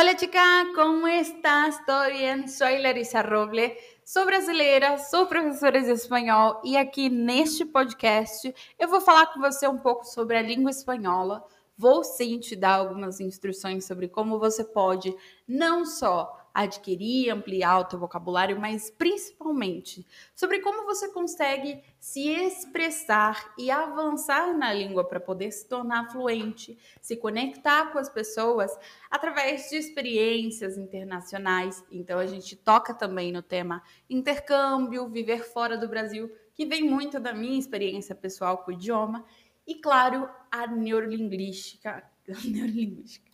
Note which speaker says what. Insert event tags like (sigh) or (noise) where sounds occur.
Speaker 1: Hola chica, ¿cómo estás? ¿Todo bien? Soy Larissa Roble, sou brasileira, sou professora de espanhol e aqui neste podcast eu vou falar com você um pouco sobre a língua espanhola. Vou sim te dar algumas instruções sobre como você pode não só adquirir, ampliar o teu vocabulário, mas principalmente sobre como você consegue se expressar e avançar na língua para poder se tornar fluente, se conectar com as pessoas através de experiências internacionais. Então a gente toca também no tema intercâmbio, viver fora do Brasil, que vem muito da minha experiência pessoal com o idioma, e claro, a neurolinguística, (laughs) neurolinguística